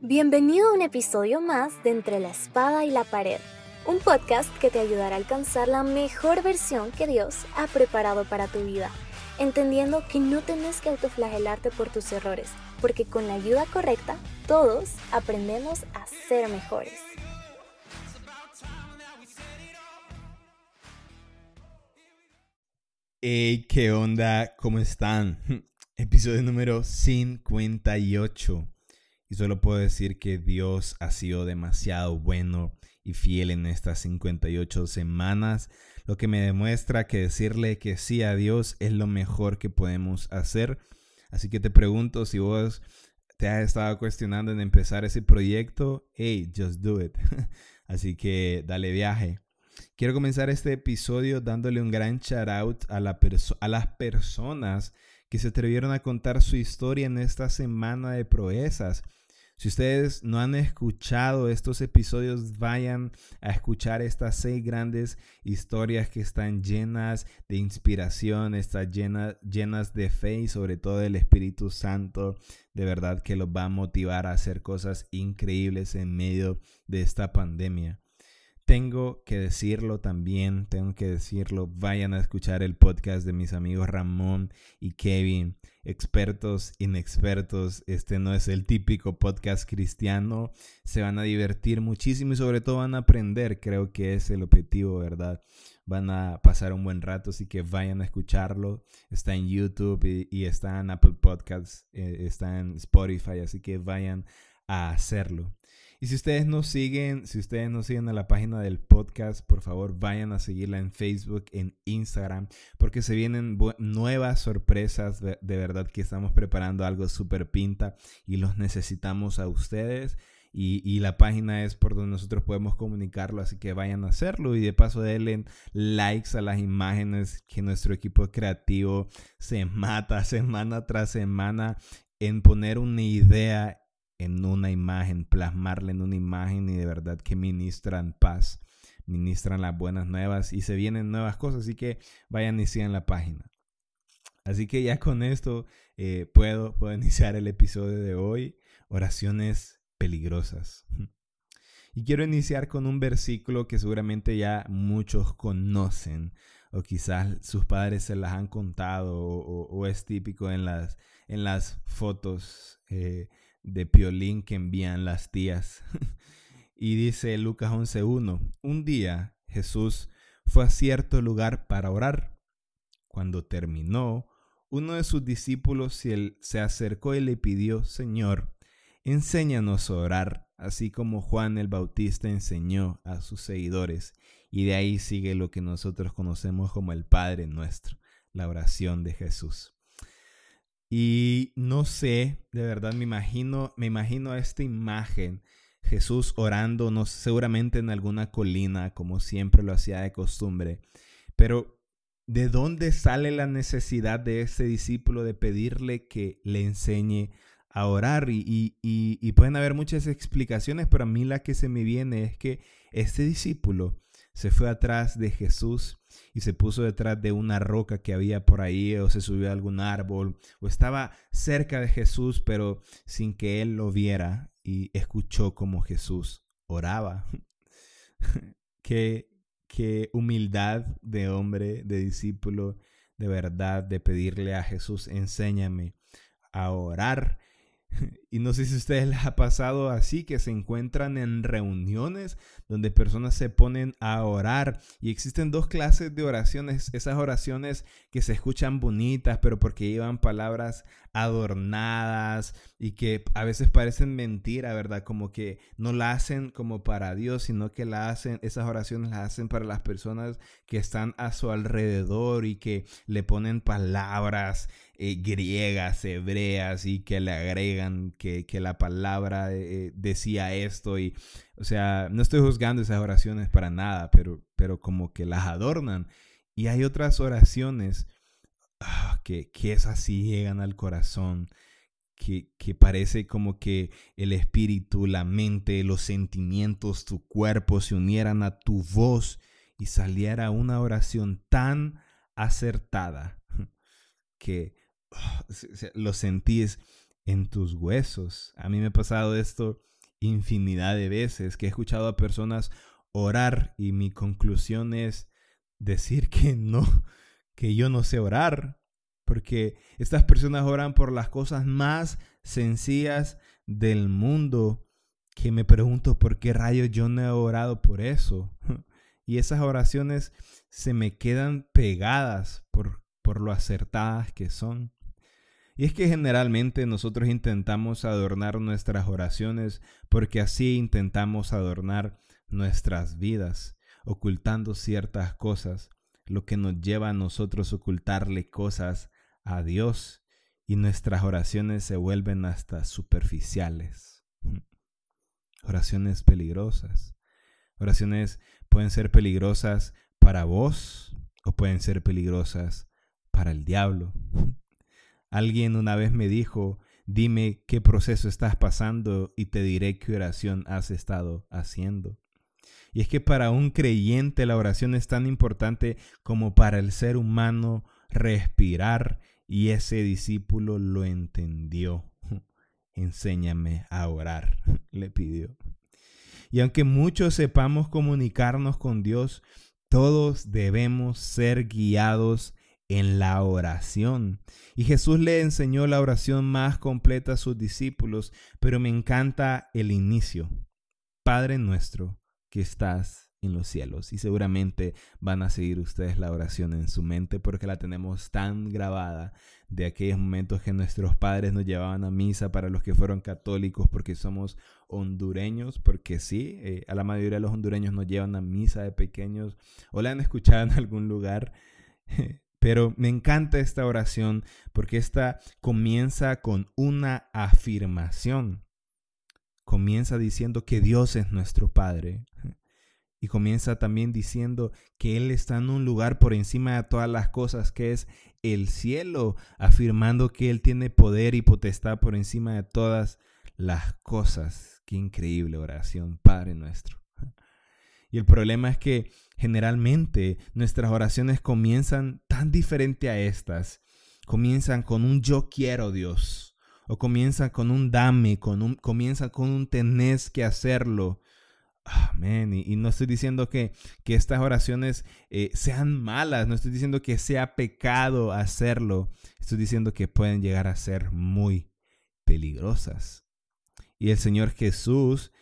Bienvenido a un episodio más de Entre la Espada y la Pared, un podcast que te ayudará a alcanzar la mejor versión que Dios ha preparado para tu vida, entendiendo que no tienes que autoflagelarte por tus errores, porque con la ayuda correcta todos aprendemos a ser mejores. Hey, ¿qué onda? ¿Cómo están? Episodio número 58. Y solo puedo decir que Dios ha sido demasiado bueno y fiel en estas 58 semanas, lo que me demuestra que decirle que sí a Dios es lo mejor que podemos hacer. Así que te pregunto si vos te has estado cuestionando en empezar ese proyecto, hey, just do it. Así que dale viaje. Quiero comenzar este episodio dándole un gran shout out a, a las personas que se atrevieron a contar su historia en esta semana de proezas. Si ustedes no han escuchado estos episodios, vayan a escuchar estas seis grandes historias que están llenas de inspiración, están llenas, llenas de fe y sobre todo del Espíritu Santo. De verdad que los va a motivar a hacer cosas increíbles en medio de esta pandemia. Tengo que decirlo también, tengo que decirlo, vayan a escuchar el podcast de mis amigos Ramón y Kevin, expertos, inexpertos. Este no es el típico podcast cristiano, se van a divertir muchísimo y sobre todo van a aprender, creo que es el objetivo, ¿verdad? Van a pasar un buen rato, así que vayan a escucharlo. Está en YouTube y, está en Apple Podcasts, eh, está en Spotify, así que vayan a hacerlo. Y si ustedes nos siguen, si ustedes nos siguen a la página del podcast, por favor vayan a seguirla en Facebook, en Instagram, porque se vienen nuevas sorpresas. De, verdad que estamos preparando algo súper pinta y los necesitamos a ustedes. Y, la página es por donde nosotros podemos comunicarlo, así que vayan a hacerlo y de paso denle likes a las imágenes que nuestro equipo creativo se mata semana tras semana en poner una idea en una imagen, plasmarla en una imagen y de verdad que ministran paz, ministran las buenas nuevas y se vienen nuevas cosas, así que vayan y sigan la página. Así que ya con esto eh, puedo, puedo iniciar el episodio de hoy, oraciones peligrosas. Y quiero iniciar con un versículo que seguramente ya muchos conocen o quizás sus padres se las han contado o, es típico en las, en las fotos eh, de piolín que envían las tías. y dice Lucas 11.1, un día Jesús fue a cierto lugar para orar. Cuando terminó, uno de sus discípulos se acercó y le pidió, Señor, enséñanos a orar, así como Juan el Bautista enseñó a sus seguidores. Y de ahí sigue lo que nosotros conocemos como el Padre nuestro, la oración de Jesús. Y no sé, de verdad me imagino, me imagino esta imagen, Jesús orando, no seguramente en alguna colina, como siempre lo hacía de costumbre. Pero ¿de dónde sale la necesidad de este discípulo de pedirle que le enseñe a orar? Y, y, y pueden haber muchas explicaciones, pero a mí la que se me viene es que este discípulo se fue atrás de Jesús y se puso detrás de una roca que había por ahí o se subió a algún árbol o estaba cerca de Jesús pero sin que él lo viera y escuchó como Jesús oraba. qué, qué humildad de hombre, de discípulo, de verdad, de pedirle a Jesús, enséñame a orar Y no sé si a ustedes les ha pasado así, que se encuentran en reuniones donde personas se ponen a orar y existen dos clases de oraciones, esas oraciones que se escuchan bonitas, pero porque llevan palabras adornadas y que a veces parecen mentira, ¿verdad? Como que no la hacen como para Dios, sino que hacen, esas oraciones las hacen para las personas que están a su alrededor y que le ponen palabras eh, griegas, hebreas y que le agregan que, la palabra eh, decía esto y, o sea, no estoy juzgando esas oraciones para nada, pero, pero como que las adornan. Y hay otras oraciones ah, que, que esas sí llegan al corazón. Que, que, parece como que el espíritu, la mente, los sentimientos, tu cuerpo se unieran a tu voz y saliera una oración tan acertada que lo sentís en tus huesos. A mí me ha pasado esto infinidad de veces, que he escuchado a personas orar y mi conclusión es decir que no, que yo no sé orar, porque estas personas oran por las cosas más sencillas del mundo, que me pregunto por qué rayos yo no he orado por eso. Y esas oraciones se me quedan pegadas por, por lo acertadas que son. Y es que generalmente nosotros intentamos adornar nuestras oraciones porque así intentamos adornar nuestras vidas, ocultando ciertas cosas, lo que nos lleva a nosotros ocultarle cosas a Dios y nuestras oraciones se vuelven hasta superficiales. Oraciones peligrosas. Oraciones pueden ser peligrosas para vos o pueden ser peligrosas para el diablo. Alguien una vez me dijo, dime qué proceso estás pasando y te diré qué oración has estado haciendo. Y es que para un creyente la oración es tan importante como para el ser humano respirar y ese discípulo lo entendió. Enséñame a orar, le pidió. Y aunque muchos sepamos comunicarnos con Dios, todos debemos ser guiados en la oración. Y Jesús le enseñó la oración más completa a sus discípulos, pero me encanta el inicio. Padre nuestro que estás en los cielos. Y seguramente van a seguir ustedes la oración en su mente porque la tenemos tan grabada de aquellos momentos que nuestros padres nos llevaban a misa para los que fueron católicos porque somos hondureños, porque sí, eh, a la mayoría de los hondureños nos llevan a misa de pequeños o la han escuchado en algún lugar. Pero me encanta esta oración porque esta comienza con una afirmación. Comienza diciendo que Dios es nuestro Padre. Y comienza también diciendo que Él está en un lugar por encima de todas las cosas, que es el cielo, afirmando que Él tiene poder y potestad por encima de todas las cosas. Qué increíble oración, Padre nuestro. Y el problema es que generalmente nuestras oraciones comienzan tan diferente a estas. Comienzan con un yo quiero Dios. O comienzan con un dame, con un, comienzan con un tenés que hacerlo. Amén. Y, no estoy diciendo que, que estas oraciones eh, sean malas, no estoy diciendo que sea pecado hacerlo, estoy diciendo que pueden llegar a ser muy peligrosas. Y el Señor Jesús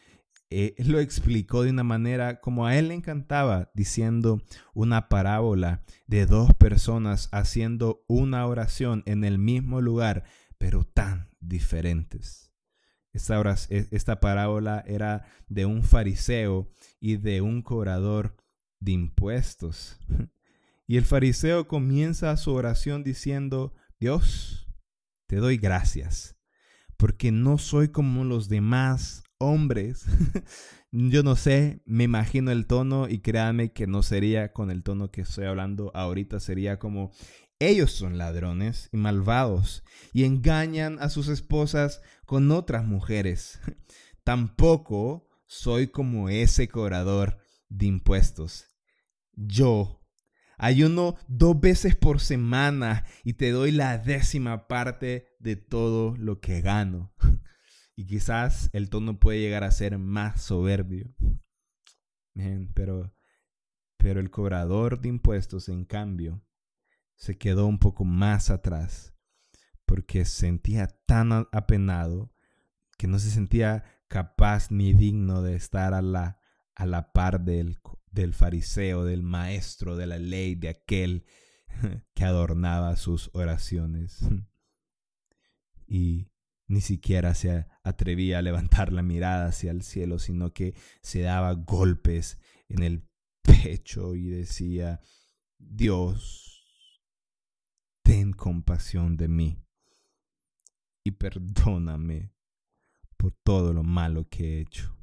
eh, lo explicó de una manera como a él le encantaba, diciendo una parábola de dos personas haciendo una oración en el mismo lugar, pero tan diferentes. E, esta, parábola era de un fariseo y de un cobrador de impuestos. Y el fariseo comienza su oración diciendo, Dios, te doy gracias, porque no soy como los demás hombres. Yo no sé, me imagino el tono y créanme que no sería con el tono que estoy hablando ahorita, sería como ellos son ladrones y malvados y engañan a sus esposas con otras mujeres. Tampoco soy como ese cobrador de impuestos. Yo ayuno dos veces por semana y te doy la décima parte de todo lo que gano. Y quizás el tono puede llegar a ser más soberbio. pero, pero el cobrador de impuestos, en cambio, se quedó un poco más atrás porque sentía tan apenado que no se sentía capaz ni digno de estar a la, a la par del, del fariseo, del maestro de la ley, de aquel que adornaba sus oraciones. Y ni siquiera se atrevía a levantar la mirada hacia el cielo, sino que se daba golpes en el pecho y decía, Dios, ten compasión de mí y perdóname por todo lo malo que he hecho.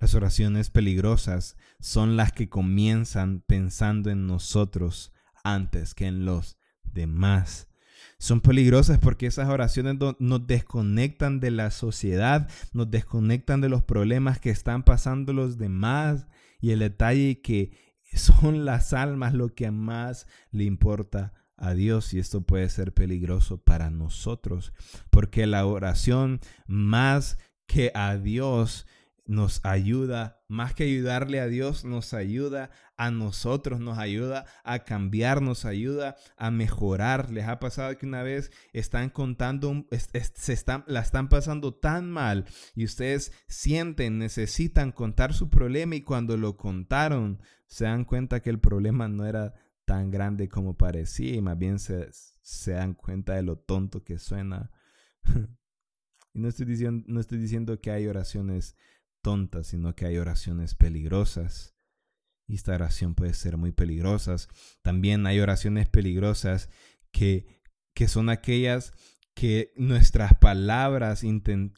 Las oraciones peligrosas son las que comienzan pensando en nosotros antes que en los demás. Son peligrosas porque esas oraciones nos desconectan de la sociedad, nos desconectan de los problemas que están pasando los demás y el detalle que son las almas lo que más le importa a Dios y esto puede ser peligroso para nosotros, porque la oración más que a Dios nos ayuda, más que ayudarle a Dios, nos ayuda a nosotros, nos ayuda a cambiar, nos ayuda a mejorar. Les ha pasado que una vez están contando, se están, la están pasando tan mal y ustedes sienten, necesitan contar su problema y cuando lo contaron se dan cuenta que el problema no era tan grande como parecía y más bien se, se dan cuenta de lo tonto que suena. y no estoy, diciendo, no estoy diciendo que hay oraciones tontas, sino que hay oraciones peligrosas. Y esta oración puede ser muy peligrosa. También hay oraciones peligrosas que, que son aquellas que nuestras palabras,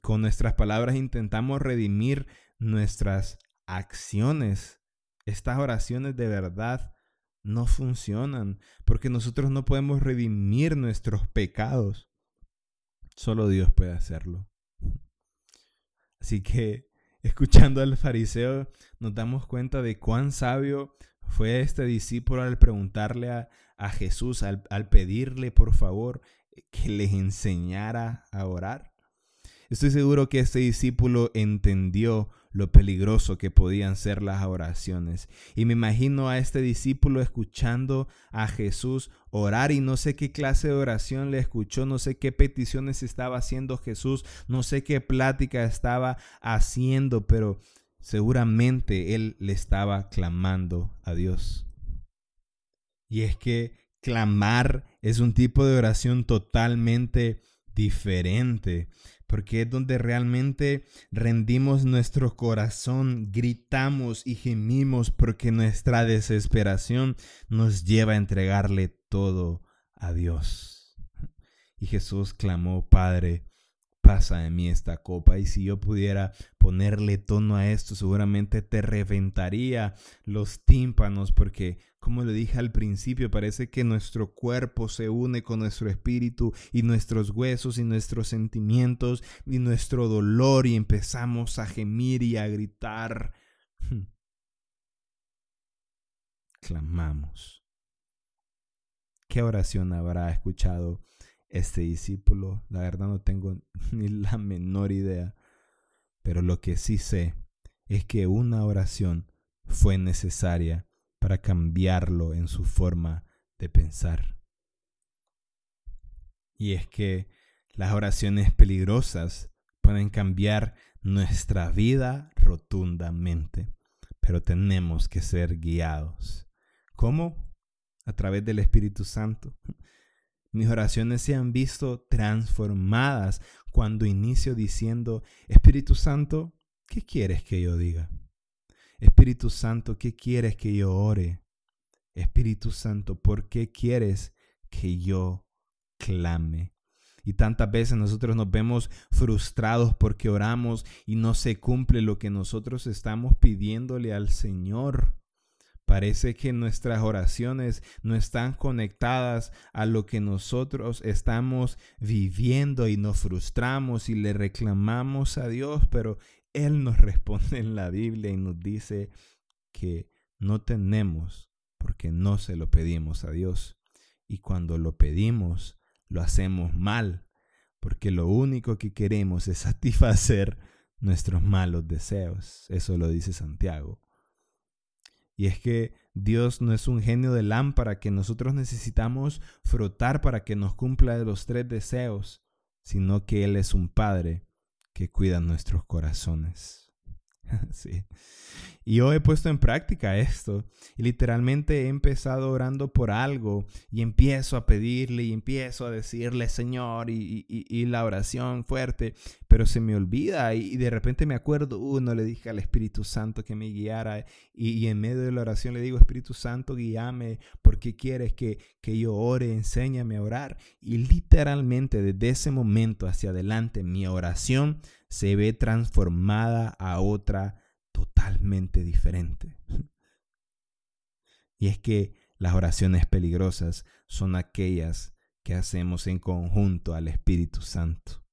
con nuestras palabras intentamos redimir nuestras acciones. Estas oraciones de verdad no funcionan porque nosotros no podemos redimir nuestros pecados. Solo Dios puede hacerlo. Así que escuchando al fariseo nos damos cuenta de cuán sabio fue este discípulo al preguntarle a, Jesús, al, al pedirle por favor que les enseñara a orar. Estoy seguro que este discípulo entendió lo peligroso que podían ser las oraciones. Y me imagino a este discípulo escuchando a Jesús orar y no sé qué clase de oración le escuchó, no sé qué peticiones estaba haciendo Jesús, no sé qué plática estaba haciendo, pero seguramente él le estaba clamando a Dios. Y es que clamar es un tipo de oración totalmente diferente porque es donde realmente rendimos nuestro corazón, gritamos y gemimos porque nuestra desesperación nos lleva a entregarle todo a Dios. Y Jesús clamó, Padre, pasa de mí esta copa. Y si yo pudiera ponerle tono a esto, seguramente te reventaría los tímpanos, porque, como le dije al principio, parece que nuestro cuerpo se une con nuestro espíritu y nuestros huesos y nuestros sentimientos y nuestro dolor y empezamos a gemir y a gritar. Clamamos. ¿Qué oración habrá escuchado este discípulo. La verdad no tengo ni la menor idea. Pero lo que sí sé es que una oración fue necesaria para cambiarlo en su forma de pensar. Y es que las oraciones peligrosas pueden cambiar nuestra vida rotundamente, pero tenemos que ser guiados. ¿Cómo? A través del Espíritu Santo. Mis oraciones se han visto transformadas cuando inicio diciendo, Espíritu Santo, ¿qué quieres que yo diga? Espíritu Santo, ¿qué quieres que yo ore? Espíritu Santo, ¿por qué quieres que yo clame? Y tantas veces nosotros nos vemos frustrados porque oramos y no se cumple lo que nosotros estamos pidiéndole al Señor. Parece que nuestras oraciones no están conectadas a lo que nosotros estamos viviendo y nos frustramos y le reclamamos a Dios, pero Él nos responde en la Biblia y nos dice que no tenemos porque no se lo pedimos a Dios. Y cuando lo pedimos, lo hacemos mal, porque lo único que queremos es satisfacer nuestros malos deseos. Eso lo dice Santiago. Y es que Dios no es un genio de lámpara que nosotros necesitamos frotar para que nos cumpla los tres deseos, sino que Él es un Padre que cuida nuestros corazones. sí. Y yo he puesto en práctica esto y literalmente he empezado orando por algo y empiezo a pedirle y empiezo a decirle Señor y, y, la oración fuerte, pero se me olvida y, de repente me acuerdo, uno uh, le dije al Espíritu Santo que me guiara y, en medio de la oración le digo Espíritu Santo guíame porque quieres que, que yo ore, enséñame a orar y literalmente desde ese momento hacia adelante mi oración se ve transformada a otra totalmente diferente. Y es que las oraciones peligrosas son aquellas que hacemos en conjunto al Espíritu Santo.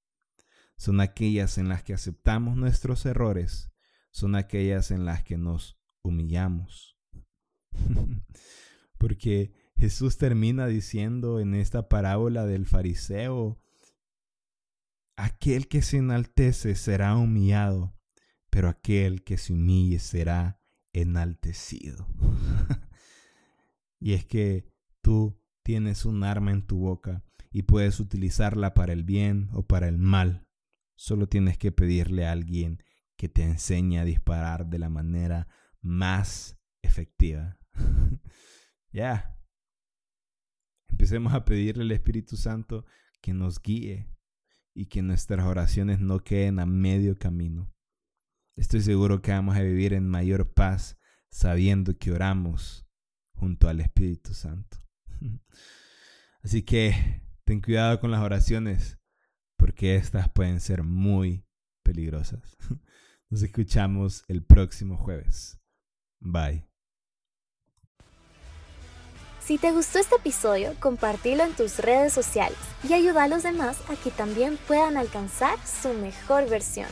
Son aquellas en las que aceptamos nuestros errores. Son aquellas en las que nos humillamos. Porque Jesús termina diciendo en esta parábola del fariseo, aquel que se enaltece será humillado, pero aquel que se humille será enaltecido. y es que tú tienes un arma en tu boca y puedes utilizarla para el bien o para el mal. Solo tienes que pedirle a alguien que te enseñe a disparar de la manera más efectiva. ya. Empecemos a pedirle al Espíritu Santo que nos guíe y que nuestras oraciones no queden a medio camino. Estoy seguro que vamos a vivir en mayor paz sabiendo que oramos junto al Espíritu Santo. Así que ten cuidado con las oraciones porque estas pueden ser muy peligrosas. Nos escuchamos el próximo jueves. Bye. Si te gustó este episodio, compartilo en tus redes sociales y ayuda a los demás a que también puedan alcanzar su mejor versión.